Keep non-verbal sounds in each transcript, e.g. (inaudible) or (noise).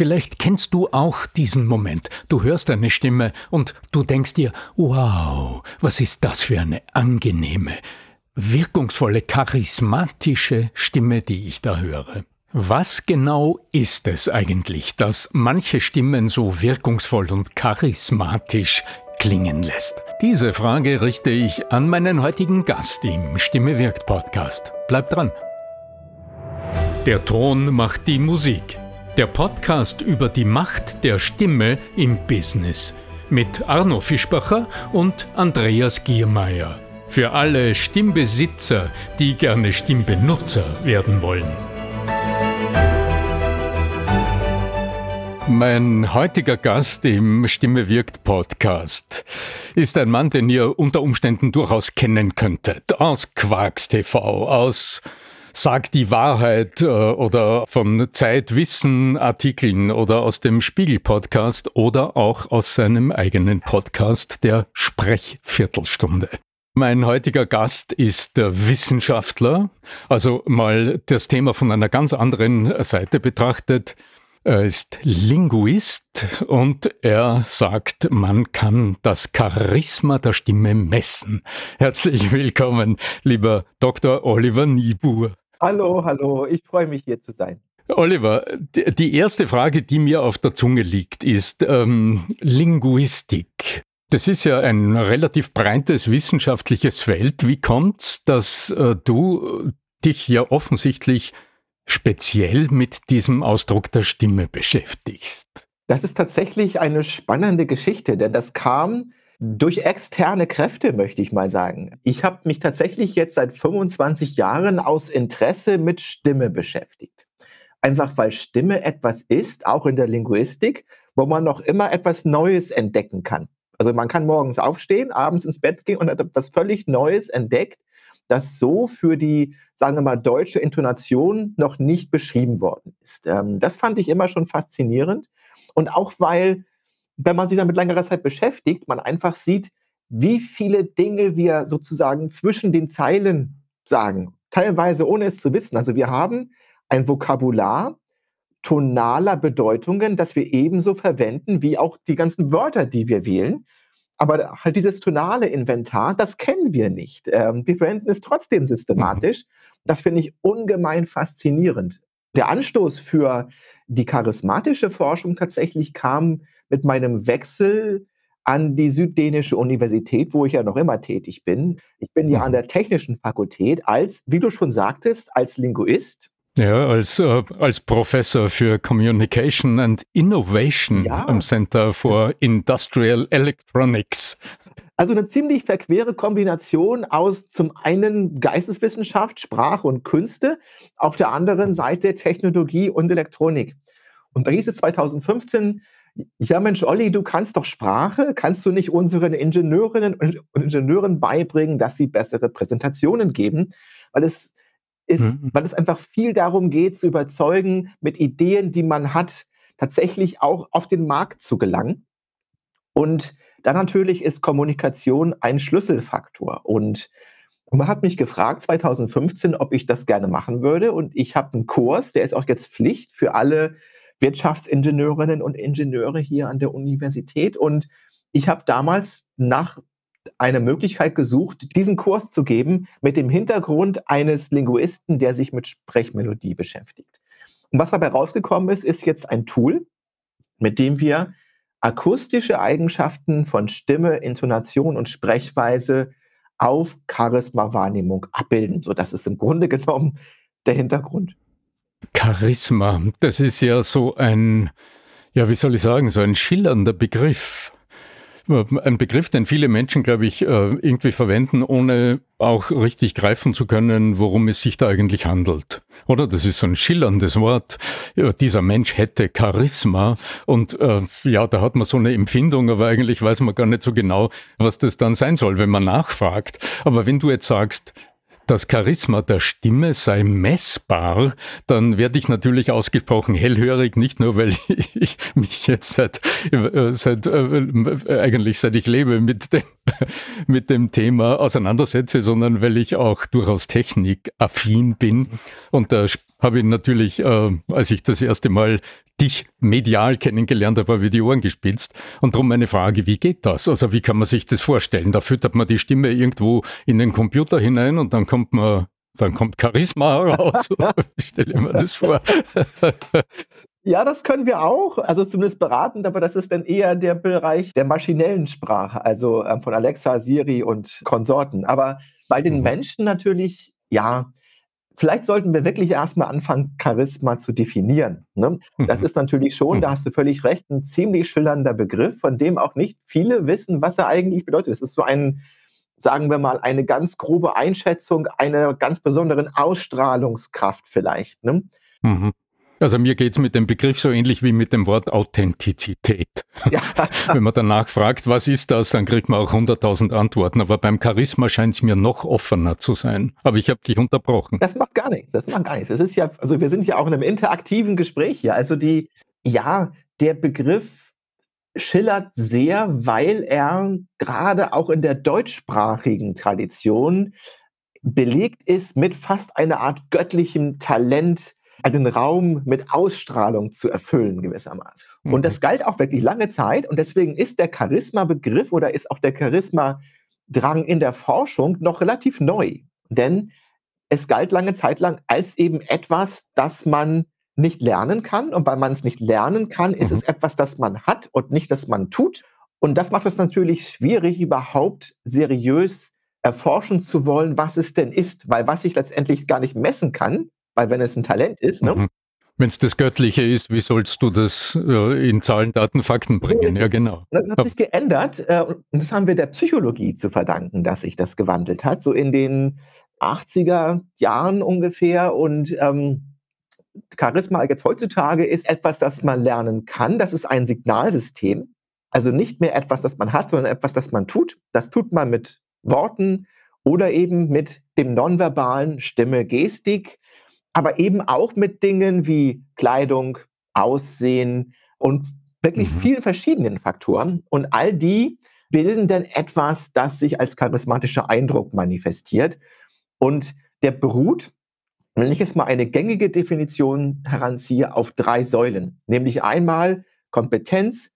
Vielleicht kennst du auch diesen Moment. Du hörst eine Stimme und du denkst dir, wow, was ist das für eine angenehme, wirkungsvolle, charismatische Stimme, die ich da höre. Was genau ist es eigentlich, das manche Stimmen so wirkungsvoll und charismatisch klingen lässt? Diese Frage richte ich an meinen heutigen Gast im Stimme wirkt Podcast. Bleibt dran. Der Ton macht die Musik. Der Podcast über die Macht der Stimme im Business mit Arno Fischbacher und Andreas Giermeier. Für alle Stimmbesitzer, die gerne Stimmbenutzer werden wollen. Mein heutiger Gast im Stimme wirkt Podcast ist ein Mann, den ihr unter Umständen durchaus kennen könntet. Aus Quarks TV, aus Sag die Wahrheit äh, oder von Zeitwissen Artikeln oder aus dem Spiegel Podcast oder auch aus seinem eigenen Podcast der Sprechviertelstunde. Mein heutiger Gast ist der Wissenschaftler, also mal das Thema von einer ganz anderen Seite betrachtet. Er ist Linguist und er sagt, man kann das Charisma der Stimme messen. Herzlich willkommen, lieber Dr. Oliver Niebuhr. Hallo, hallo, ich freue mich hier zu sein. Oliver, die erste Frage, die mir auf der Zunge liegt, ist ähm, Linguistik. Das ist ja ein relativ breites wissenschaftliches Feld. Wie kommt's, dass äh, du dich ja offensichtlich speziell mit diesem Ausdruck der Stimme beschäftigst? Das ist tatsächlich eine spannende Geschichte, denn das kam durch externe Kräfte, möchte ich mal sagen. Ich habe mich tatsächlich jetzt seit 25 Jahren aus Interesse mit Stimme beschäftigt. Einfach weil Stimme etwas ist, auch in der Linguistik, wo man noch immer etwas Neues entdecken kann. Also man kann morgens aufstehen, abends ins Bett gehen und hat etwas völlig Neues entdeckt, das so für die, sagen wir mal, deutsche Intonation noch nicht beschrieben worden ist. Ähm, das fand ich immer schon faszinierend. Und auch weil wenn man sich damit längerer Zeit beschäftigt, man einfach sieht, wie viele Dinge wir sozusagen zwischen den Zeilen sagen, teilweise ohne es zu wissen. Also wir haben ein Vokabular tonaler Bedeutungen, das wir ebenso verwenden wie auch die ganzen Wörter, die wir wählen. Aber halt dieses tonale Inventar, das kennen wir nicht. Ähm, wir verwenden es trotzdem systematisch. Mhm. Das finde ich ungemein faszinierend. Der Anstoß für die charismatische Forschung tatsächlich kam mit meinem Wechsel an die Süddänische Universität, wo ich ja noch immer tätig bin. Ich bin ja an mhm. der Technischen Fakultät als, wie du schon sagtest, als Linguist. Ja, als, äh, als Professor für Communication and Innovation ja. am Center for Industrial Electronics. Also eine ziemlich verquere Kombination aus zum einen Geisteswissenschaft, Sprache und Künste, auf der anderen Seite Technologie und Elektronik. Und da hieß es 2015, ja Mensch, Olli, du kannst doch Sprache, kannst du nicht unseren Ingenieurinnen und Ingenieuren beibringen, dass sie bessere Präsentationen geben? Weil es ist, mhm. weil es einfach viel darum geht, zu überzeugen, mit Ideen, die man hat, tatsächlich auch auf den Markt zu gelangen. Und dann natürlich ist Kommunikation ein Schlüsselfaktor. Und man hat mich gefragt 2015, ob ich das gerne machen würde. Und ich habe einen Kurs, der ist auch jetzt Pflicht für alle Wirtschaftsingenieurinnen und Ingenieure hier an der Universität. Und ich habe damals nach einer Möglichkeit gesucht, diesen Kurs zu geben mit dem Hintergrund eines Linguisten, der sich mit Sprechmelodie beschäftigt. Und was dabei rausgekommen ist, ist jetzt ein Tool, mit dem wir akustische Eigenschaften von Stimme, Intonation und Sprechweise auf Charisma-Wahrnehmung abbilden. So, das ist im Grunde genommen der Hintergrund. Charisma, das ist ja so ein, ja, wie soll ich sagen, so ein schillernder Begriff. Ein Begriff, den viele Menschen, glaube ich, äh, irgendwie verwenden, ohne auch richtig greifen zu können, worum es sich da eigentlich handelt. Oder? Das ist so ein schillerndes Wort. Ja, dieser Mensch hätte Charisma. Und äh, ja, da hat man so eine Empfindung, aber eigentlich weiß man gar nicht so genau, was das dann sein soll, wenn man nachfragt. Aber wenn du jetzt sagst, das Charisma der Stimme sei messbar, dann werde ich natürlich ausgesprochen hellhörig, nicht nur weil ich mich jetzt seit, äh, seit äh, eigentlich seit ich lebe mit dem, (laughs) mit dem Thema auseinandersetze, sondern weil ich auch durchaus technikaffin bin. Und da habe ich natürlich, äh, als ich das erste Mal dich medial kennengelernt habe, habe ich die Ohren gespitzt. Und darum meine Frage, wie geht das? Also wie kann man sich das vorstellen? Da füttert man die Stimme irgendwo in den Computer hinein und dann kommt man, dann kommt Charisma raus. (laughs) Stelle mir das vor. Ja, das können wir auch, also zumindest beratend, aber das ist dann eher der Bereich der maschinellen Sprache, also ähm, von Alexa, Siri und Konsorten. Aber bei den mhm. Menschen natürlich, ja, vielleicht sollten wir wirklich erstmal anfangen, Charisma zu definieren. Ne? Das mhm. ist natürlich schon, da mhm. hast du völlig recht, ein ziemlich schillernder Begriff, von dem auch nicht viele wissen, was er eigentlich bedeutet. Es ist so ein, sagen wir mal, eine ganz grobe Einschätzung einer ganz besonderen Ausstrahlungskraft vielleicht. Ne? Mhm. Also mir geht's mit dem Begriff so ähnlich wie mit dem Wort Authentizität. Ja. (laughs) Wenn man danach fragt, was ist das, dann kriegt man auch 100.000 Antworten. Aber beim Charisma scheint es mir noch offener zu sein. Aber ich habe dich unterbrochen. Das macht gar nichts. Das macht gar nichts. Das ist ja, also wir sind ja auch in einem interaktiven Gespräch hier. Also die, ja, der Begriff schillert sehr, weil er gerade auch in der deutschsprachigen Tradition belegt ist mit fast einer Art göttlichem Talent, einen Raum mit Ausstrahlung zu erfüllen gewissermaßen. Mhm. Und das mhm. galt auch wirklich lange Zeit und deswegen ist der Charisma-Begriff oder ist auch der Charisma-Drang in der Forschung noch relativ neu. Denn es galt lange Zeit lang als eben etwas, das man nicht lernen kann. Und weil man es nicht lernen kann, ist mhm. es etwas, das man hat und nicht, das man tut. Und das macht es natürlich schwierig, überhaupt seriös erforschen zu wollen, was es denn ist. Weil was ich letztendlich gar nicht messen kann, weil wenn es ein Talent ist, ne? Mhm. Wenn es das Göttliche ist, wie sollst du das äh, in Zahlen, Daten, Fakten bringen? So ja, genau. Das hat sich geändert äh, und das haben wir der Psychologie zu verdanken, dass sich das gewandelt hat. So in den 80er Jahren ungefähr und ähm, Charisma jetzt heutzutage ist etwas, das man lernen kann. Das ist ein Signalsystem. Also nicht mehr etwas, das man hat, sondern etwas, das man tut. Das tut man mit Worten oder eben mit dem nonverbalen Stimme, Gestik aber eben auch mit Dingen wie Kleidung, Aussehen und wirklich mhm. vielen verschiedenen Faktoren. Und all die bilden dann etwas, das sich als charismatischer Eindruck manifestiert. Und der beruht, wenn ich jetzt mal eine gängige Definition heranziehe, auf drei Säulen. Nämlich einmal Kompetenz,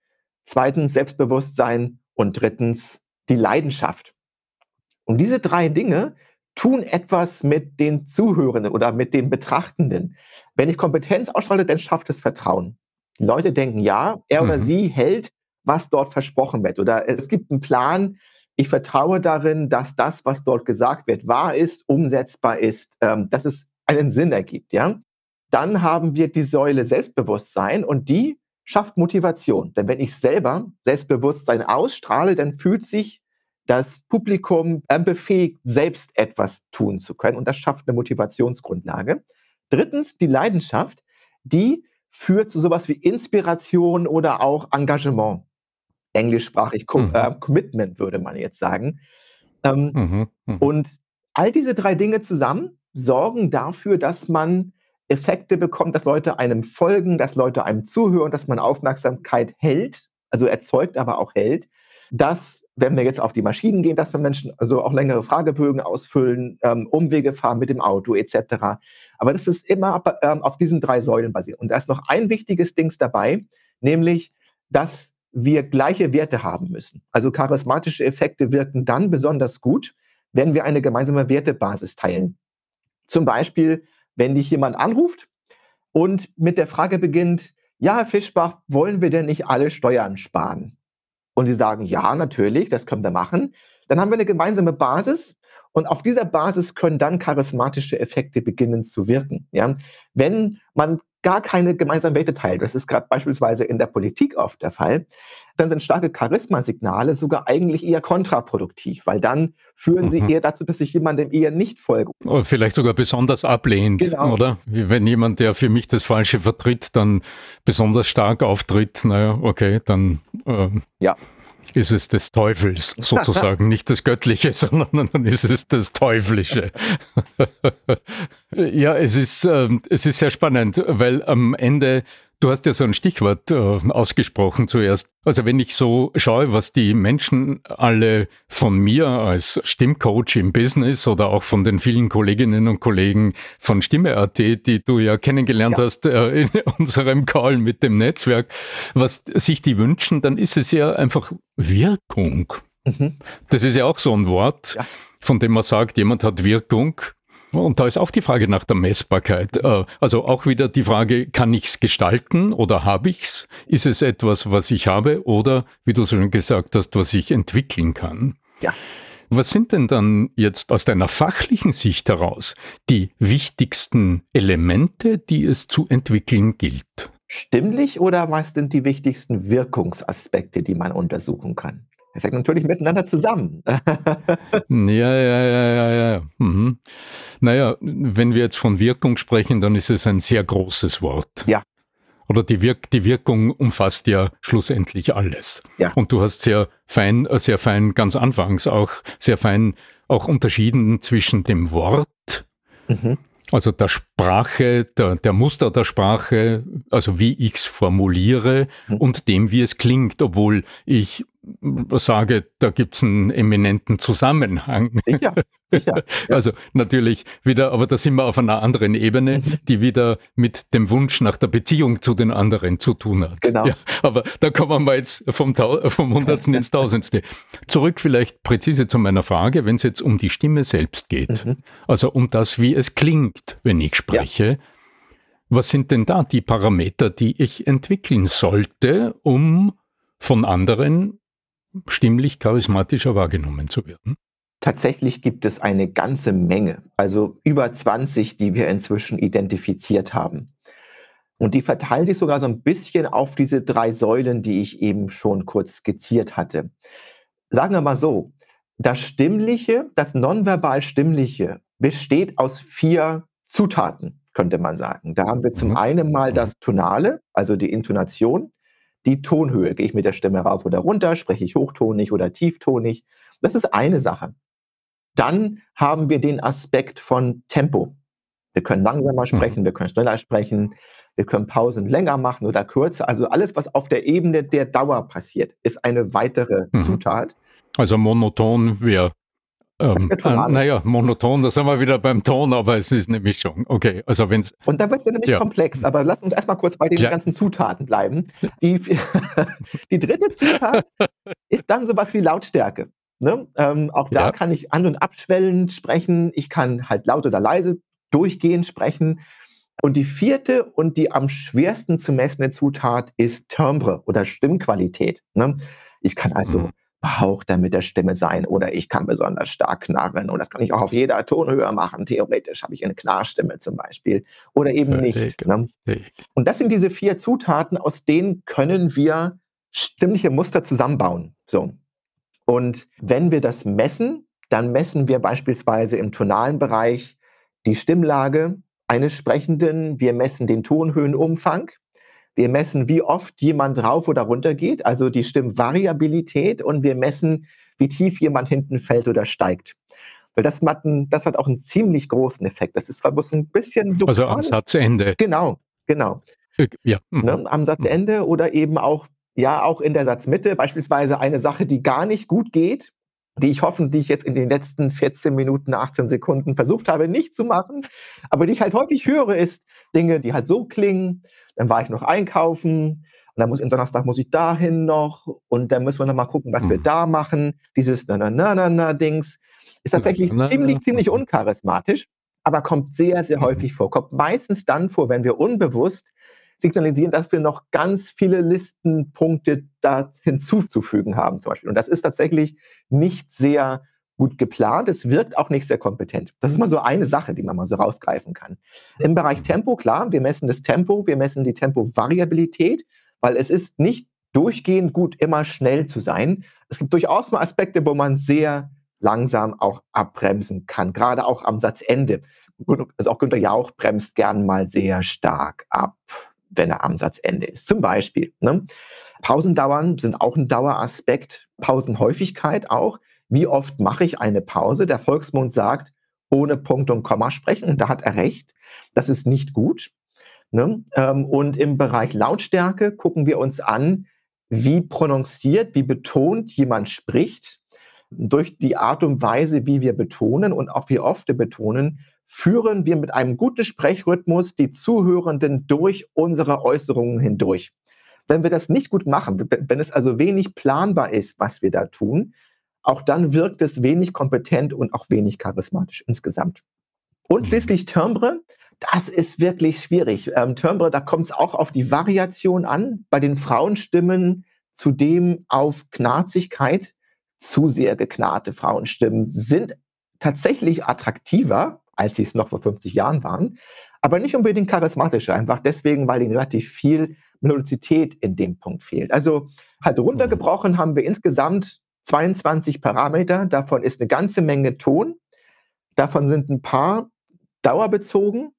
zweitens Selbstbewusstsein und drittens die Leidenschaft. Und diese drei Dinge tun etwas mit den Zuhörenden oder mit den Betrachtenden. Wenn ich Kompetenz ausstrahle, dann schafft es Vertrauen. Die Leute denken, ja, er mhm. oder sie hält, was dort versprochen wird. Oder es gibt einen Plan. Ich vertraue darin, dass das, was dort gesagt wird, wahr ist, umsetzbar ist, ähm, dass es einen Sinn ergibt. Ja? Dann haben wir die Säule Selbstbewusstsein und die schafft Motivation. Denn wenn ich selber Selbstbewusstsein ausstrahle, dann fühlt sich das Publikum befähigt, selbst etwas tun zu können. Und das schafft eine Motivationsgrundlage. Drittens, die Leidenschaft, die führt zu sowas wie Inspiration oder auch Engagement. Englischsprachig mhm. äh, Commitment, würde man jetzt sagen. Ähm, mhm, mh. Und all diese drei Dinge zusammen sorgen dafür, dass man Effekte bekommt, dass Leute einem folgen, dass Leute einem zuhören, dass man Aufmerksamkeit hält, also erzeugt, aber auch hält dass, wenn wir jetzt auf die Maschinen gehen, dass wir Menschen also auch längere Fragebögen ausfüllen, ähm, Umwege fahren mit dem Auto etc. Aber das ist immer ähm, auf diesen drei Säulen basiert. Und da ist noch ein wichtiges Ding dabei, nämlich, dass wir gleiche Werte haben müssen. Also charismatische Effekte wirken dann besonders gut, wenn wir eine gemeinsame Wertebasis teilen. Zum Beispiel, wenn dich jemand anruft und mit der Frage beginnt, ja, Herr Fischbach, wollen wir denn nicht alle Steuern sparen? Und sie sagen, ja, natürlich, das können wir machen, dann haben wir eine gemeinsame Basis und auf dieser Basis können dann charismatische Effekte beginnen zu wirken. Ja? Wenn man gar keine gemeinsamen Werte teilt, das ist gerade beispielsweise in der Politik oft der Fall, dann sind starke Charismasignale sogar eigentlich eher kontraproduktiv, weil dann führen mhm. sie eher dazu, dass sich jemandem eher nicht folgt. Oder vielleicht sogar besonders ablehnt, genau. oder? Wenn jemand, der für mich das Falsche vertritt, dann besonders stark auftritt, naja, okay, dann äh, ja ist es des Teufels (laughs) sozusagen, nicht das Göttliche, (laughs) sondern dann ist es das Teuflische. (laughs) ja, es ist, äh, es ist sehr spannend, weil am Ende Du hast ja so ein Stichwort äh, ausgesprochen zuerst. Also wenn ich so schaue, was die Menschen alle von mir als Stimmcoach im Business oder auch von den vielen Kolleginnen und Kollegen von Stimme.at, die du ja kennengelernt ja. hast äh, in (laughs) unserem Call mit dem Netzwerk, was sich die wünschen, dann ist es ja einfach Wirkung. Mhm. Das ist ja auch so ein Wort, ja. von dem man sagt, jemand hat Wirkung. Und da ist auch die Frage nach der Messbarkeit. Äh, also auch wieder die Frage, kann ich es gestalten oder habe ich es? Ist es etwas, was ich habe oder, wie du schon gesagt hast, was ich entwickeln kann? Ja. Was sind denn dann jetzt aus deiner fachlichen Sicht heraus die wichtigsten Elemente, die es zu entwickeln gilt? Stimmlich oder was sind die wichtigsten Wirkungsaspekte, die man untersuchen kann? Das hängt natürlich miteinander zusammen. (laughs) ja, ja, ja, ja, ja. Mhm. Naja, wenn wir jetzt von Wirkung sprechen, dann ist es ein sehr großes Wort. Ja. Oder die, Wirk die Wirkung umfasst ja schlussendlich alles. Ja. Und du hast sehr fein, sehr fein, ganz anfangs auch sehr fein auch unterschieden zwischen dem Wort, mhm. also der Sprache, der, der Muster der Sprache, also wie ich es formuliere mhm. und dem, wie es klingt, obwohl ich sage, da gibt es einen eminenten Zusammenhang. Sicher, sicher. (laughs) Ja. Also natürlich wieder, aber da sind wir auf einer anderen Ebene, mhm. die wieder mit dem Wunsch nach der Beziehung zu den anderen zu tun hat. Genau. Ja, aber da kommen wir jetzt vom, vom Hundertsten ins Tausendste. Zurück vielleicht präzise zu meiner Frage, wenn es jetzt um die Stimme selbst geht, mhm. also um das, wie es klingt, wenn ich spreche. Ja. Was sind denn da die Parameter, die ich entwickeln sollte, um von anderen stimmlich charismatischer wahrgenommen zu werden? Tatsächlich gibt es eine ganze Menge, also über 20, die wir inzwischen identifiziert haben. Und die verteilen sich sogar so ein bisschen auf diese drei Säulen, die ich eben schon kurz skizziert hatte. Sagen wir mal so, das Stimmliche, das nonverbal Stimmliche besteht aus vier Zutaten, könnte man sagen. Da haben wir zum mhm. einen mal mhm. das Tonale, also die Intonation die Tonhöhe. Gehe ich mit der Stimme rauf oder runter? Spreche ich hochtonig oder tieftonig? Das ist eine Sache. Dann haben wir den Aspekt von Tempo. Wir können langsamer mhm. sprechen, mhm. wir können schneller sprechen, wir können Pausen länger machen oder kürzer. Also alles, was auf der Ebene der Dauer passiert, ist eine weitere mhm. Zutat. Also monoton wäre ähm, äh, naja, monoton, da sind wir wieder beim Ton, aber es ist eine Mischung. Okay, also wenn es. Und da wird es nämlich ja. komplex, aber lass uns erstmal kurz bei den ja. ganzen Zutaten bleiben. Die, (laughs) die dritte Zutat ist dann sowas wie Lautstärke. Ne? Ähm, auch da ja. kann ich an- und abschwellend sprechen. Ich kann halt laut oder leise durchgehend sprechen. Und die vierte und die am schwersten zu messende Zutat ist Timbre oder Stimmqualität. Ne? Ich kann also mhm behauchter mit der Stimme sein oder ich kann besonders stark knarren und das kann ich auch auf jeder Tonhöhe machen. Theoretisch habe ich eine Knarrstimme zum Beispiel oder eben nicht. Ne? Und das sind diese vier Zutaten, aus denen können wir stimmliche Muster zusammenbauen. So. Und wenn wir das messen, dann messen wir beispielsweise im tonalen Bereich die Stimmlage eines Sprechenden, wir messen den Tonhöhenumfang, wir messen, wie oft jemand rauf oder runter geht, also die Stimmvariabilität und wir messen, wie tief jemand hinten fällt oder steigt. Weil das hat, ein, das hat auch einen ziemlich großen Effekt. Das ist zwar bloß ein bisschen... Also am Satzende. Genau, genau. Äh, ja. Mhm. Ne, am Satzende oder eben auch, ja, auch in der Satzmitte. Beispielsweise eine Sache, die gar nicht gut geht, die ich hoffentlich jetzt in den letzten 14 Minuten, 18 Sekunden versucht habe, nicht zu machen, aber die ich halt häufig höre, ist Dinge, die halt so klingen dann war ich noch einkaufen und dann muss am Donnerstag muss ich dahin noch und dann müssen wir noch mal gucken, was mhm. wir da machen. Dieses na na na na na Dings ist tatsächlich na, na, ziemlich ziemlich uncharismatisch, aber kommt sehr sehr mhm. häufig vor. Kommt meistens dann vor, wenn wir unbewusst signalisieren, dass wir noch ganz viele Listenpunkte da hinzuzufügen haben zum Beispiel. Und das ist tatsächlich nicht sehr gut geplant. Es wirkt auch nicht sehr kompetent. Das ist mal so eine Sache, die man mal so rausgreifen kann. Im Bereich Tempo, klar, wir messen das Tempo, wir messen die Tempovariabilität, weil es ist nicht durchgehend gut, immer schnell zu sein. Es gibt durchaus mal Aspekte, wo man sehr langsam auch abbremsen kann, gerade auch am Satzende. Also auch Günter Jauch bremst gern mal sehr stark ab, wenn er am Satzende ist. Zum Beispiel. Ne? Pausendauern sind auch ein Daueraspekt, Pausenhäufigkeit auch. Wie oft mache ich eine Pause? Der Volksmund sagt, ohne Punkt und Komma sprechen. Und da hat er recht. Das ist nicht gut. Ne? Ähm, und im Bereich Lautstärke gucken wir uns an, wie prononciert, wie betont jemand spricht. Durch die Art und Weise, wie wir betonen und auch wie oft wir betonen, führen wir mit einem guten Sprechrhythmus die Zuhörenden durch unsere Äußerungen hindurch. Wenn wir das nicht gut machen, wenn es also wenig planbar ist, was wir da tun, auch dann wirkt es wenig kompetent und auch wenig charismatisch insgesamt. Und mhm. schließlich Timbre. Das ist wirklich schwierig. Ähm, Timbre, da kommt es auch auf die Variation an. Bei den Frauenstimmen zudem auf Knarzigkeit. Zu sehr geknarrte Frauenstimmen sind tatsächlich attraktiver, als sie es noch vor 50 Jahren waren, aber nicht unbedingt charismatischer. Einfach deswegen, weil ihnen relativ viel Melodizität in dem Punkt fehlt. Also halt runtergebrochen mhm. haben wir insgesamt 22 Parameter. Davon ist eine ganze Menge Ton. Davon sind ein paar dauerbezogen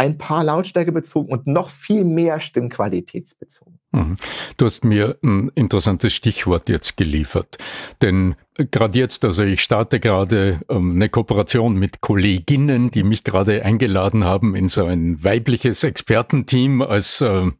ein paar Lautstärke bezogen und noch viel mehr stimmqualitätsbezogen. Mhm. Du hast mir ein interessantes Stichwort jetzt geliefert. Denn gerade jetzt, also ich starte gerade ähm, eine Kooperation mit Kolleginnen, die mich gerade eingeladen haben, in so ein weibliches Expertenteam als äh,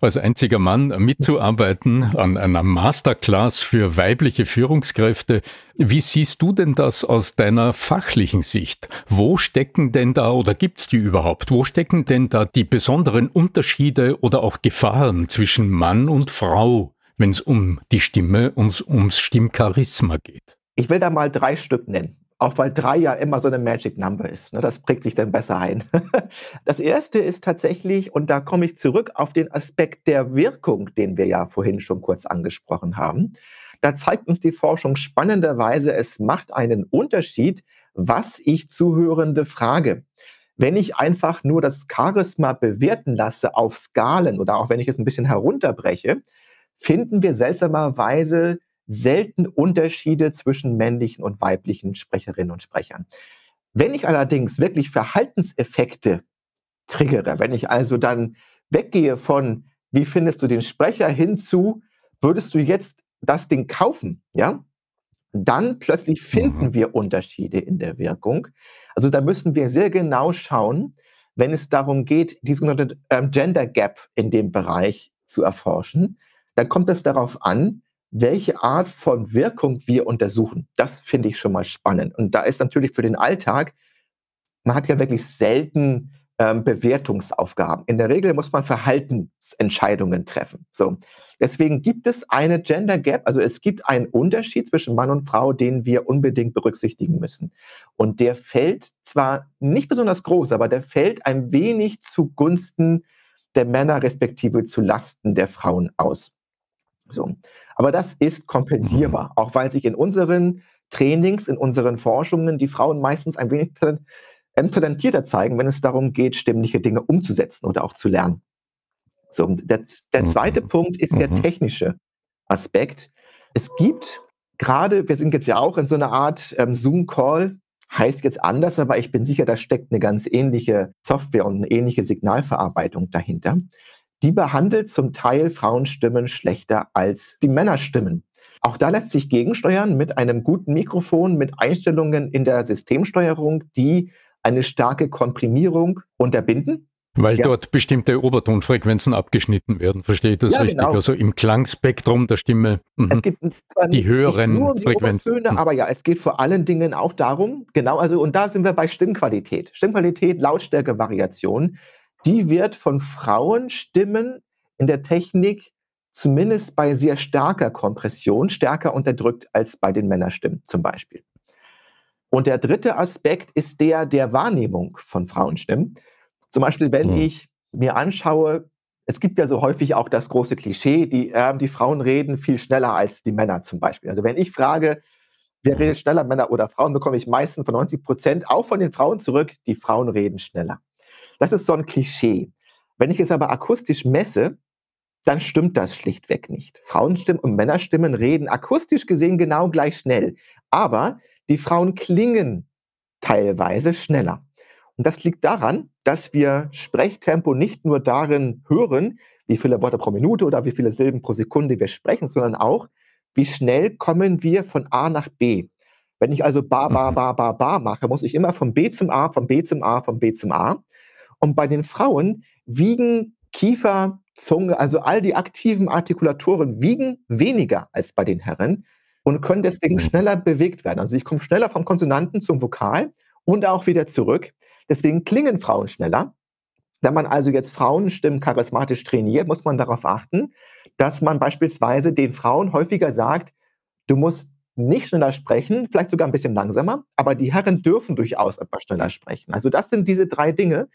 als einziger Mann mitzuarbeiten an einer Masterclass für weibliche Führungskräfte. Wie siehst du denn das aus deiner fachlichen Sicht? Wo stecken denn da oder gibt's die überhaupt? Wo stecken denn da die besonderen Unterschiede oder auch Gefahren zwischen Mann und Frau, wenn es um die Stimme und ums Stimmcharisma geht? Ich will da mal drei Stück nennen auch weil drei ja immer so eine Magic Number ist. Ne? Das prägt sich dann besser ein. (laughs) Das erste ist tatsächlich, und da komme ich zurück auf den Aspekt der Wirkung, den wir ja vorhin schon kurz angesprochen haben. Da zeigt uns die Forschung spannenderweise, es macht einen Unterschied, was ich Zuhörende frage. Wenn ich einfach nur das Charisma bewerten lasse auf Skalen oder auch wenn ich es ein bisschen herunterbreche, finden wir seltsamerweise selten Unterschiede zwischen männlichen und weiblichen Sprecherinnen und Sprechern. Wenn ich allerdings wirklich Verhaltenseffekte triggere, wenn ich also dann weggehe von, wie findest du den Sprecher hinzu, würdest du jetzt das Ding kaufen, ja? Dann plötzlich finden mhm. wir Unterschiede in der Wirkung. Also da müssen wir sehr genau schauen, wenn es darum geht, die sogenannte ähm, Gender Gap in dem Bereich zu erforschen. Dann kommt es darauf an, welche Art von Wirkung wir untersuchen. Das finde ich schon mal spannend. Und da ist natürlich für den Alltag, man hat ja wirklich selten ähm, Bewertungsaufgaben. In der Regel muss man Verhaltensentscheidungen treffen. So. Deswegen gibt es eine Gender Gap, also es gibt einen Unterschied zwischen Mann und Frau, den wir unbedingt berücksichtigen müssen. Und der fällt zwar nicht besonders groß, aber der fällt ein wenig zugunsten der Männer respektive zu Lasten der Frauen aus. So. Aber das ist kompensierbar, mhm. auch weil sich in unseren Trainings, in unseren Forschungen die Frauen meistens ein wenig talentierter zeigen, wenn es darum geht, stimmliche Dinge umzusetzen oder auch zu lernen. So, der, der zweite mhm. Punkt ist der mhm. technische Aspekt. Es gibt gerade, wir sind jetzt ja auch in so einer Art ähm, Zoom-Call, heißt jetzt anders, aber ich bin sicher, da steckt eine ganz ähnliche Software und eine ähnliche Signalverarbeitung dahinter die behandelt zum Teil Frauenstimmen schlechter als die Männerstimmen. Auch da lässt sich gegensteuern mit einem guten Mikrofon, mit Einstellungen in der Systemsteuerung, die eine starke Komprimierung unterbinden. Weil ja. dort bestimmte Obertonfrequenzen abgeschnitten werden, verstehe ich das ja, richtig? Genau. Also im Klangspektrum der Stimme, mh. es gibt zwar die höheren nur um die Frequenzen. Obertöne, aber ja, es geht vor allen Dingen auch darum, genau, also und da sind wir bei Stimmqualität. Stimmqualität, Lautstärke-Variation die wird von Frauenstimmen in der Technik zumindest bei sehr starker Kompression stärker unterdrückt als bei den Männerstimmen zum Beispiel. Und der dritte Aspekt ist der der Wahrnehmung von Frauenstimmen. Zum Beispiel, wenn mhm. ich mir anschaue, es gibt ja so häufig auch das große Klischee, die, äh, die Frauen reden viel schneller als die Männer zum Beispiel. Also wenn ich frage, wer hm. redet schneller, Männer oder Frauen, bekomme ich meistens von 90 Prozent auch von den Frauen zurück, die Frauen reden schneller. Das ist so ein Klischee. Wenn ich es aber akustisch messe, dann stimmt das schlichtweg nicht. Frauenstimmen und Männerstimmen reden akustisch gesehen genau gleich schnell. Aber die Frauen klingen teilweise schneller. Und das liegt daran, dass wir Sprechtempo nicht nur darin hören, wie viele Worte pro Minute oder wie viele Silben pro Sekunde wir sprechen, sondern auch, wie schnell kommen wir von A nach B. Wenn ich also ba, ba, mhm. ba, ba, ba mache, muss ich immer von B zum A, von B zum A, von B zum A. Und bei den Frauen wiegen Kiefer, Zunge, also all die aktiven Artikulatoren wiegen weniger als bei den Herren und können deswegen mhm. schneller bewegt werden. Also ich komme schneller vom Konsonanten zum Vokal und auch wieder zurück. Deswegen klingen Frauen schneller. Wenn man also jetzt Frauenstimmen charismatisch trainiert, muss man darauf achten, dass man beispielsweise den Frauen häufiger sagt, du musst nicht schneller sprechen, vielleicht sogar ein bisschen langsamer, aber die Herren dürfen durchaus etwas schneller sprechen. Also das sind diese drei Dinge,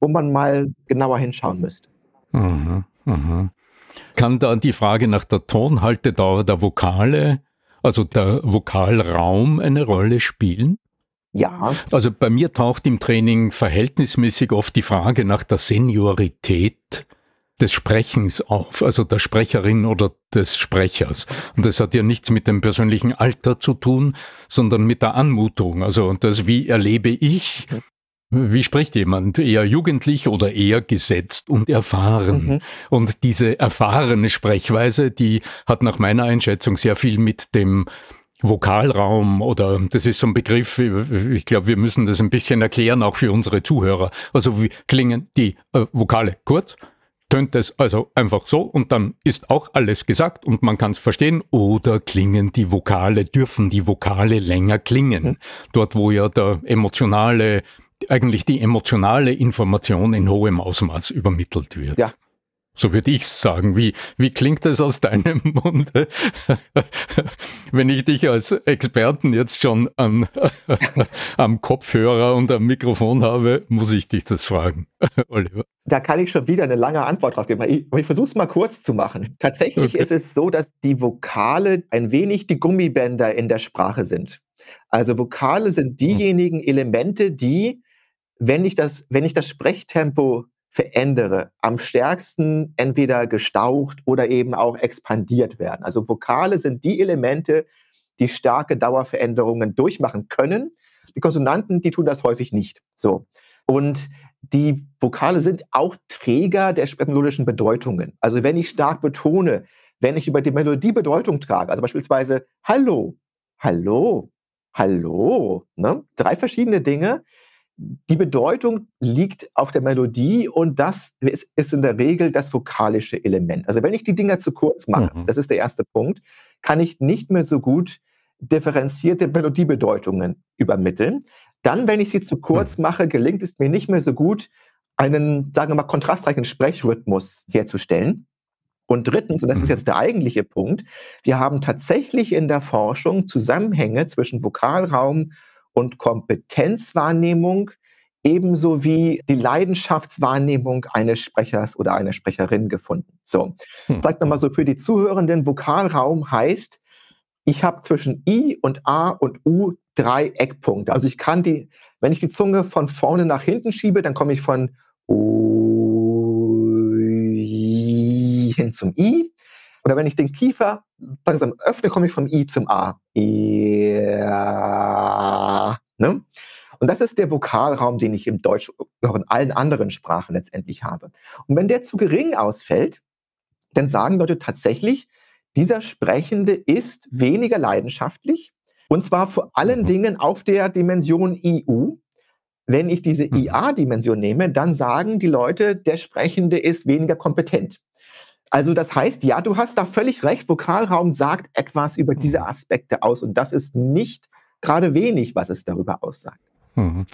wo man mal genauer hinschauen müsste. Mhm, mhm. Kann da die Frage nach der Tonhaltedauer der Vokale, also der Vokalraum, eine Rolle spielen? Ja. Also bei mir taucht im Training verhältnismäßig oft die Frage nach der Seniorität des Sprechens auf, also der Sprecherin oder des Sprechers. Und das hat ja nichts mit dem persönlichen Alter zu tun, sondern mit der Anmutung. Also das, wie erlebe ich, wie spricht jemand? Eher jugendlich oder eher gesetzt und erfahren? Mhm. Und diese erfahrene Sprechweise, die hat nach meiner Einschätzung sehr viel mit dem Vokalraum oder das ist so ein Begriff, ich glaube, wir müssen das ein bisschen erklären, auch für unsere Zuhörer. Also wie klingen die äh, Vokale kurz? Tönt es also einfach so und dann ist auch alles gesagt und man kann es verstehen oder klingen die Vokale, dürfen die Vokale länger klingen? Mhm. Dort, wo ja der emotionale, eigentlich die emotionale Information in hohem Ausmaß übermittelt wird. Ja, so würde ich sagen. Wie, wie klingt das aus deinem (laughs) Munde, wenn ich dich als Experten jetzt schon an, (laughs) am Kopfhörer und am Mikrofon habe, muss ich dich das fragen, (laughs) Oliver. Da kann ich schon wieder eine lange Antwort drauf geben. Ich, ich versuche es mal kurz zu machen. Tatsächlich okay. ist es so, dass die Vokale ein wenig die Gummibänder in der Sprache sind. Also Vokale sind hm. diejenigen Elemente, die, wenn ich das, wenn ich das Sprechtempo verändere, am stärksten entweder gestaucht oder eben auch expandiert werden. Also Vokale sind die Elemente, die starke Dauerveränderungen durchmachen können. Die Konsonanten, die tun das häufig nicht. So. Und die Vokale sind auch Träger der melodischen Bedeutungen. Also wenn ich stark betone, wenn ich über die Melodie Bedeutung trage, also beispielsweise Hallo, Hallo, Hallo, ne? drei verschiedene Dinge, die Bedeutung liegt auf der Melodie und das ist in der Regel das vokalische Element. Also wenn ich die Dinger zu kurz mache, mhm. das ist der erste Punkt, kann ich nicht mehr so gut differenzierte Melodiebedeutungen übermitteln. Dann, wenn ich sie zu kurz mhm. mache, gelingt es mir nicht mehr so gut, einen, sagen wir mal, kontrastreichen Sprechrhythmus herzustellen. Und drittens, und das ist mhm. jetzt der eigentliche Punkt, wir haben tatsächlich in der Forschung Zusammenhänge zwischen Vokalraum und Kompetenzwahrnehmung ebenso wie die Leidenschaftswahrnehmung eines Sprechers oder einer Sprecherin gefunden. So, hm. vielleicht nochmal so für die Zuhörenden, Vokalraum heißt, ich habe zwischen I und A und U drei Eckpunkte. Also ich kann die, wenn ich die Zunge von vorne nach hinten schiebe, dann komme ich von U hin zum I. Oder wenn ich den Kiefer langsam öffne, komme ich vom I zum A. Ja, ne? Und das ist der Vokalraum, den ich im Deutsch auch in allen anderen Sprachen letztendlich habe. Und wenn der zu gering ausfällt, dann sagen Leute tatsächlich, dieser Sprechende ist weniger leidenschaftlich und zwar vor allen mhm. Dingen auf der Dimension IU. Wenn ich diese mhm. IA-Dimension nehme, dann sagen die Leute, der Sprechende ist weniger kompetent. Also das heißt, ja, du hast da völlig recht, Vokalraum sagt etwas über diese mhm. Aspekte aus und das ist nicht gerade wenig, was es darüber aussagt. Mhm.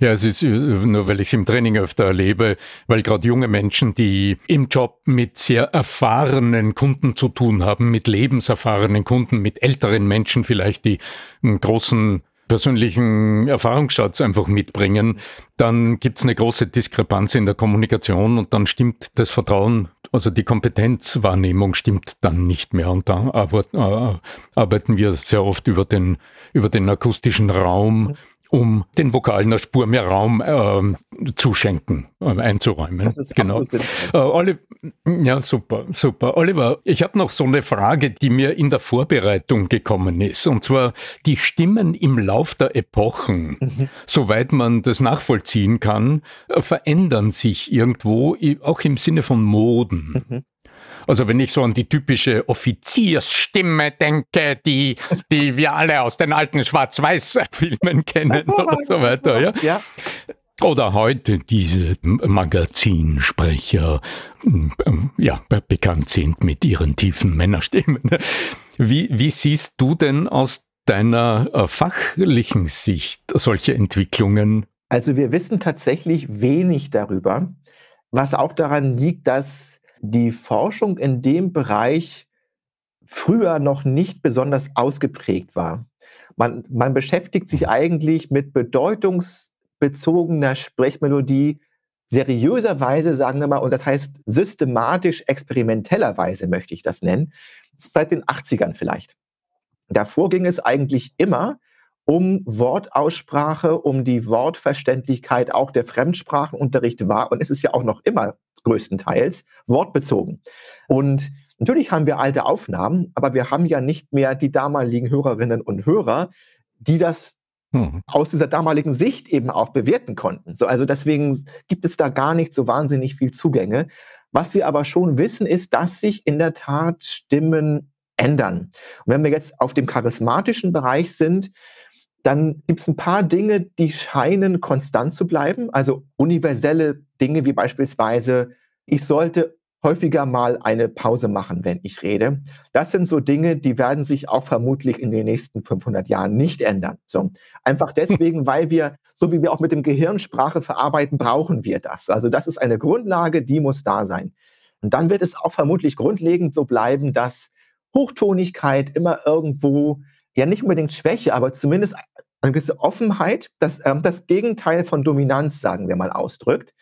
Ja, es ist äh, nur, weil ich es im Training öfter erlebe, weil gerade junge Menschen, die im Job mit sehr erfahrenen Kunden zu tun haben, mit lebenserfahrenen Kunden, mit älteren Menschen vielleicht, die einen großen persönlichen Erfahrungsschatz einfach mitbringen, dann gibt es eine große Diskrepanz in der Kommunikation und dann stimmt das Vertrauen, also die Kompetenzwahrnehmung stimmt dann nicht mehr. Und da äh, arbeiten wir sehr oft über den, über den akustischen Raum um den Vokalen eine Spur mehr Raum äh, zu schenken, äh, einzuräumen. Das ist genau. Äh, Oliver, ja, super, super. Oliver, ich habe noch so eine Frage, die mir in der Vorbereitung gekommen ist. Und zwar die Stimmen im Lauf der Epochen, mhm. soweit man das nachvollziehen kann, äh, verändern sich irgendwo, auch im Sinne von Moden. Mhm. Also wenn ich so an die typische Offiziersstimme denke, die, die wir alle aus den alten Schwarz-Weiß-Filmen kennen oder so weiter, ja. ja. Oder heute diese Magazinsprecher, ähm, ja, bekannt sind mit ihren tiefen Männerstimmen. Wie, wie siehst du denn aus deiner äh, fachlichen Sicht solche Entwicklungen? Also wir wissen tatsächlich wenig darüber, was auch daran liegt, dass die Forschung in dem Bereich früher noch nicht besonders ausgeprägt war. Man, man beschäftigt sich eigentlich mit bedeutungsbezogener Sprechmelodie seriöserweise, sagen wir mal, und das heißt systematisch experimentellerweise möchte ich das nennen, seit den 80ern vielleicht. Davor ging es eigentlich immer um Wortaussprache, um die Wortverständlichkeit, auch der Fremdsprachenunterricht war, und es ist ja auch noch immer größtenteils, wortbezogen. Und natürlich haben wir alte Aufnahmen, aber wir haben ja nicht mehr die damaligen Hörerinnen und Hörer, die das hm. aus dieser damaligen Sicht eben auch bewerten konnten. So, also deswegen gibt es da gar nicht so wahnsinnig viel Zugänge. Was wir aber schon wissen, ist, dass sich in der Tat Stimmen ändern. Und wenn wir jetzt auf dem charismatischen Bereich sind, dann gibt es ein paar Dinge, die scheinen konstant zu bleiben. Also universelle Dinge wie beispielsweise, ich sollte häufiger mal eine Pause machen, wenn ich rede. Das sind so Dinge, die werden sich auch vermutlich in den nächsten 500 Jahren nicht ändern. So. Einfach deswegen, weil wir, so wie wir auch mit dem Gehirn Sprache verarbeiten, brauchen wir das. Also das ist eine Grundlage, die muss da sein. Und dann wird es auch vermutlich grundlegend so bleiben, dass Hochtonigkeit immer irgendwo, ja nicht unbedingt Schwäche, aber zumindest eine gewisse Offenheit, das, ähm, das Gegenteil von Dominanz, sagen wir mal, ausdrückt.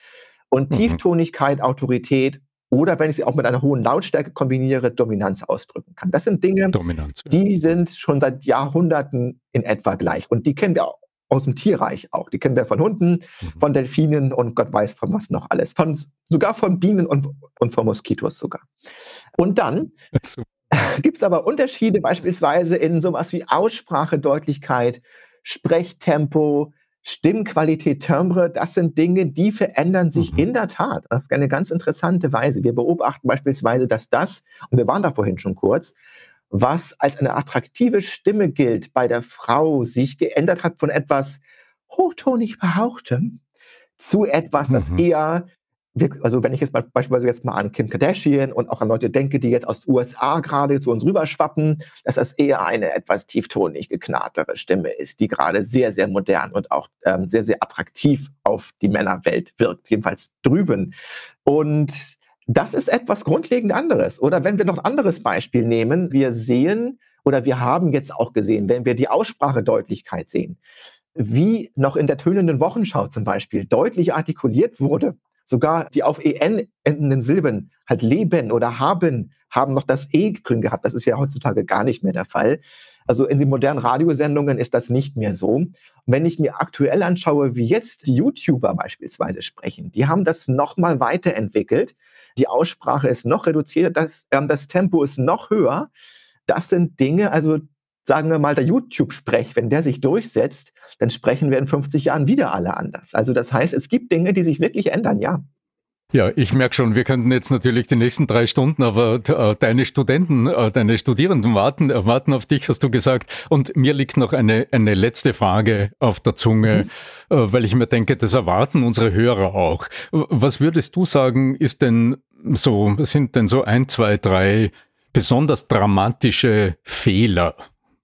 Und mhm. Tieftonigkeit, Autorität oder wenn ich sie auch mit einer hohen Lautstärke kombiniere, Dominanz ausdrücken kann. Das sind Dinge, Dominanz, ja. die sind schon seit Jahrhunderten in etwa gleich. Und die kennen wir aus dem Tierreich auch. Die kennen wir von Hunden, mhm. von Delfinen und Gott weiß von was noch alles. Von, sogar von Bienen und, und von Moskitos sogar. Und dann (laughs) gibt es aber Unterschiede beispielsweise in sowas wie Aussprache, Deutlichkeit, Sprechtempo, Stimmqualität, Timbre, das sind Dinge, die verändern sich mhm. in der Tat auf eine ganz interessante Weise. Wir beobachten beispielsweise, dass das, und wir waren da vorhin schon kurz, was als eine attraktive Stimme gilt bei der Frau, sich geändert hat von etwas hochtonig behauchtem zu etwas, das mhm. eher also wenn ich jetzt beispielsweise jetzt mal an Kim Kardashian und auch an Leute denke, die jetzt aus den USA gerade zu uns rüberschwappen, dass das eher eine etwas tieftonig geknarrtere Stimme ist, die gerade sehr, sehr modern und auch ähm, sehr, sehr attraktiv auf die Männerwelt wirkt, jedenfalls drüben. Und das ist etwas grundlegend anderes. Oder wenn wir noch ein anderes Beispiel nehmen, wir sehen oder wir haben jetzt auch gesehen, wenn wir die Aussprachedeutlichkeit sehen, wie noch in der tönenden Wochenschau zum Beispiel deutlich artikuliert wurde, Sogar die auf EN endenden Silben, halt leben oder haben, haben noch das E drin gehabt. Das ist ja heutzutage gar nicht mehr der Fall. Also in den modernen Radiosendungen ist das nicht mehr so. Und wenn ich mir aktuell anschaue, wie jetzt die YouTuber beispielsweise sprechen, die haben das nochmal weiterentwickelt. Die Aussprache ist noch reduziert, das, äh, das Tempo ist noch höher. Das sind Dinge, also sagen wir mal, der YouTube-Sprech, wenn der sich durchsetzt, dann sprechen wir in 50 Jahren wieder alle anders. Also das heißt, es gibt Dinge, die sich wirklich ändern, ja. Ja, ich merke schon, wir könnten jetzt natürlich die nächsten drei Stunden, aber äh, deine Studenten, äh, deine Studierenden warten, äh, warten auf dich, hast du gesagt. Und mir liegt noch eine, eine letzte Frage auf der Zunge, mhm. weil ich mir denke, das erwarten unsere Hörer auch. Was würdest du sagen, ist denn so, sind denn so ein, zwei, drei besonders dramatische Fehler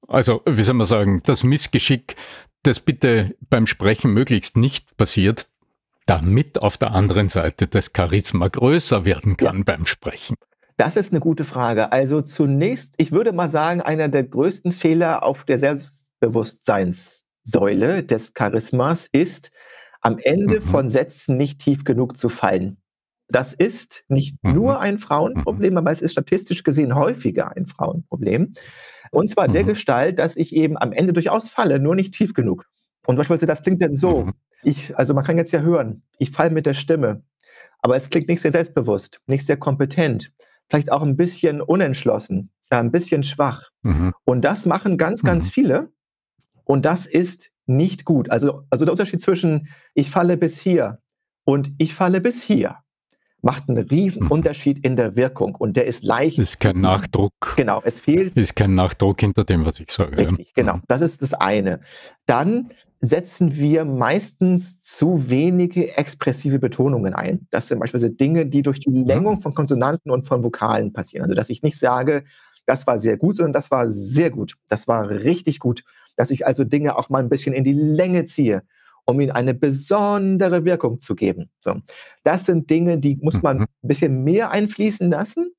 also, wie soll man sagen, das Missgeschick, das bitte beim Sprechen möglichst nicht passiert, damit auf der anderen Seite das Charisma größer werden kann ja. beim Sprechen? Das ist eine gute Frage. Also zunächst, ich würde mal sagen, einer der größten Fehler auf der Selbstbewusstseinssäule des Charismas ist, am Ende mhm. von Sätzen nicht tief genug zu fallen. Das ist nicht mhm. nur ein Frauenproblem, mhm. aber es ist statistisch gesehen häufiger ein Frauenproblem. Und zwar mhm. der Gestalt, dass ich eben am Ende durchaus falle, nur nicht tief genug. Und beispielsweise, das klingt dann so. Mhm. Ich, also man kann jetzt ja hören, ich falle mit der Stimme, aber es klingt nicht sehr selbstbewusst, nicht sehr kompetent, vielleicht auch ein bisschen unentschlossen, äh, ein bisschen schwach. Mhm. Und das machen ganz, ganz mhm. viele. Und das ist nicht gut. Also, also der Unterschied zwischen ich falle bis hier und ich falle bis hier macht einen riesen mhm. Unterschied in der Wirkung und der ist leicht. Ist kein Nachdruck. Genau, es fehlt. Ist kein Nachdruck hinter dem, was ich sage. Richtig, ja. genau. Das ist das eine. Dann setzen wir meistens zu wenige expressive Betonungen ein. Das sind beispielsweise Dinge, die durch die mhm. Längung von Konsonanten und von Vokalen passieren. Also, dass ich nicht sage, das war sehr gut, sondern das war sehr gut. Das war richtig gut. Dass ich also Dinge auch mal ein bisschen in die Länge ziehe um ihnen eine besondere Wirkung zu geben. So. Das sind Dinge, die muss man mhm. ein bisschen mehr einfließen lassen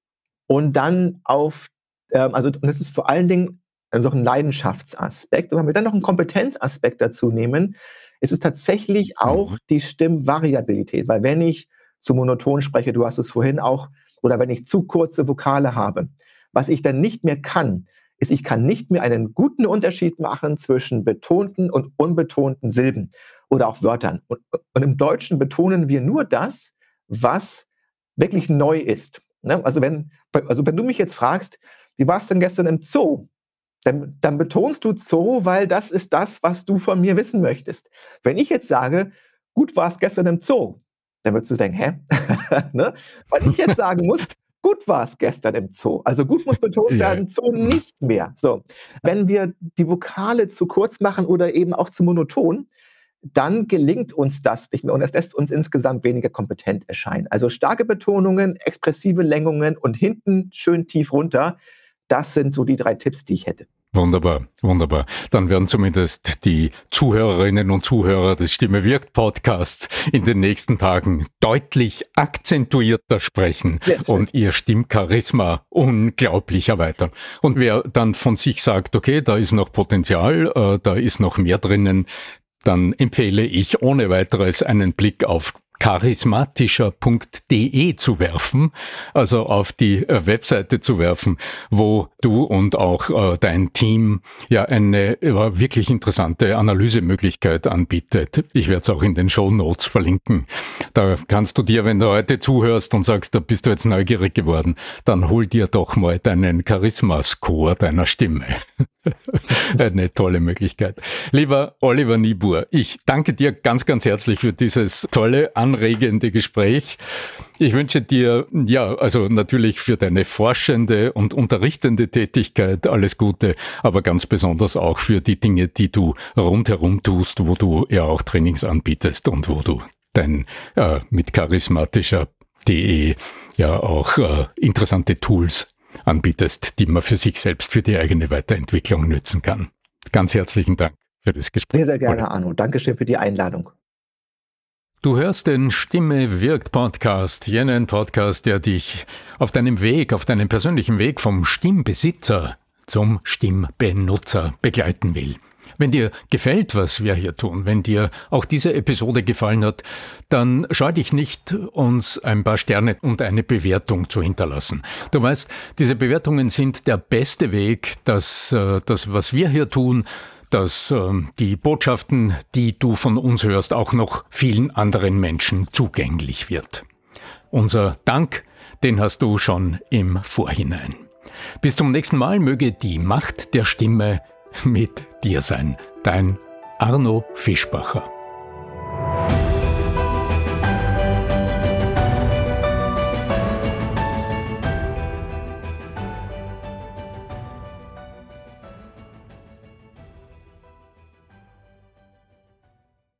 und dann auf, ähm, also und das ist vor allen Dingen so ein Leidenschaftsaspekt. Und wenn wir dann noch einen Kompetenzaspekt dazu nehmen, ist es tatsächlich auch mhm. die Stimmvariabilität. Weil wenn ich zu monoton spreche, du hast es vorhin auch, oder wenn ich zu kurze Vokale habe, was ich dann nicht mehr kann, ist, ich kann nicht mehr einen guten Unterschied machen zwischen betonten und unbetonten Silben oder auch Wörtern. Und, und im Deutschen betonen wir nur das, was wirklich neu ist. Ne? Also, wenn, also wenn du mich jetzt fragst, wie war es denn gestern im Zoo? Dann, dann, betonst du Zoo, weil das ist das, was du von mir wissen möchtest. Wenn ich jetzt sage, gut war es gestern im Zoo, dann würdest du denken, hä? (laughs) ne? Weil ich jetzt sagen muss, gut war es gestern im Zoo. Also gut muss betont werden, Zoo nicht mehr. So, wenn wir die Vokale zu kurz machen oder eben auch zu monoton, dann gelingt uns das nicht mehr und es lässt uns insgesamt weniger kompetent erscheinen. Also starke Betonungen, expressive Längungen und hinten schön tief runter, das sind so die drei Tipps, die ich hätte. Wunderbar, wunderbar. Dann werden zumindest die Zuhörerinnen und Zuhörer des Stimme wirkt Podcasts in den nächsten Tagen deutlich akzentuierter sprechen und ihr Stimmcharisma unglaublich erweitern. Und wer dann von sich sagt, okay, da ist noch Potenzial, äh, da ist noch mehr drinnen, dann empfehle ich ohne weiteres einen Blick auf charismatischer.de zu werfen, also auf die äh, Webseite zu werfen, wo du und auch äh, dein Team ja eine äh, wirklich interessante Analysemöglichkeit anbietet. Ich werde es auch in den Show Notes verlinken. Da kannst du dir, wenn du heute zuhörst und sagst, da bist du jetzt neugierig geworden, dann hol dir doch mal deinen Charisma-Score deiner Stimme. (laughs) eine tolle Möglichkeit. Lieber Oliver Niebuhr, ich danke dir ganz, ganz herzlich für dieses tolle anregende Gespräch. Ich wünsche dir, ja, also natürlich für deine forschende und unterrichtende Tätigkeit alles Gute, aber ganz besonders auch für die Dinge, die du rundherum tust, wo du ja auch Trainings anbietest und wo du dein äh, mit charismatischer.de ja auch äh, interessante Tools anbietest, die man für sich selbst, für die eigene Weiterentwicklung nützen kann. Ganz herzlichen Dank für das Gespräch. Sehr, sehr gerne, Arno. Dankeschön für die Einladung. Du hörst den Stimme wirkt Podcast, jenen Podcast, der dich auf deinem Weg, auf deinem persönlichen Weg vom Stimmbesitzer zum Stimmbenutzer begleiten will. Wenn dir gefällt, was wir hier tun, wenn dir auch diese Episode gefallen hat, dann scheu dich nicht, uns ein paar Sterne und eine Bewertung zu hinterlassen. Du weißt, diese Bewertungen sind der beste Weg, dass äh, das, was wir hier tun, dass äh, die Botschaften, die du von uns hörst, auch noch vielen anderen Menschen zugänglich wird. Unser Dank, den hast du schon im Vorhinein. Bis zum nächsten Mal möge die Macht der Stimme mit dir sein. Dein Arno Fischbacher.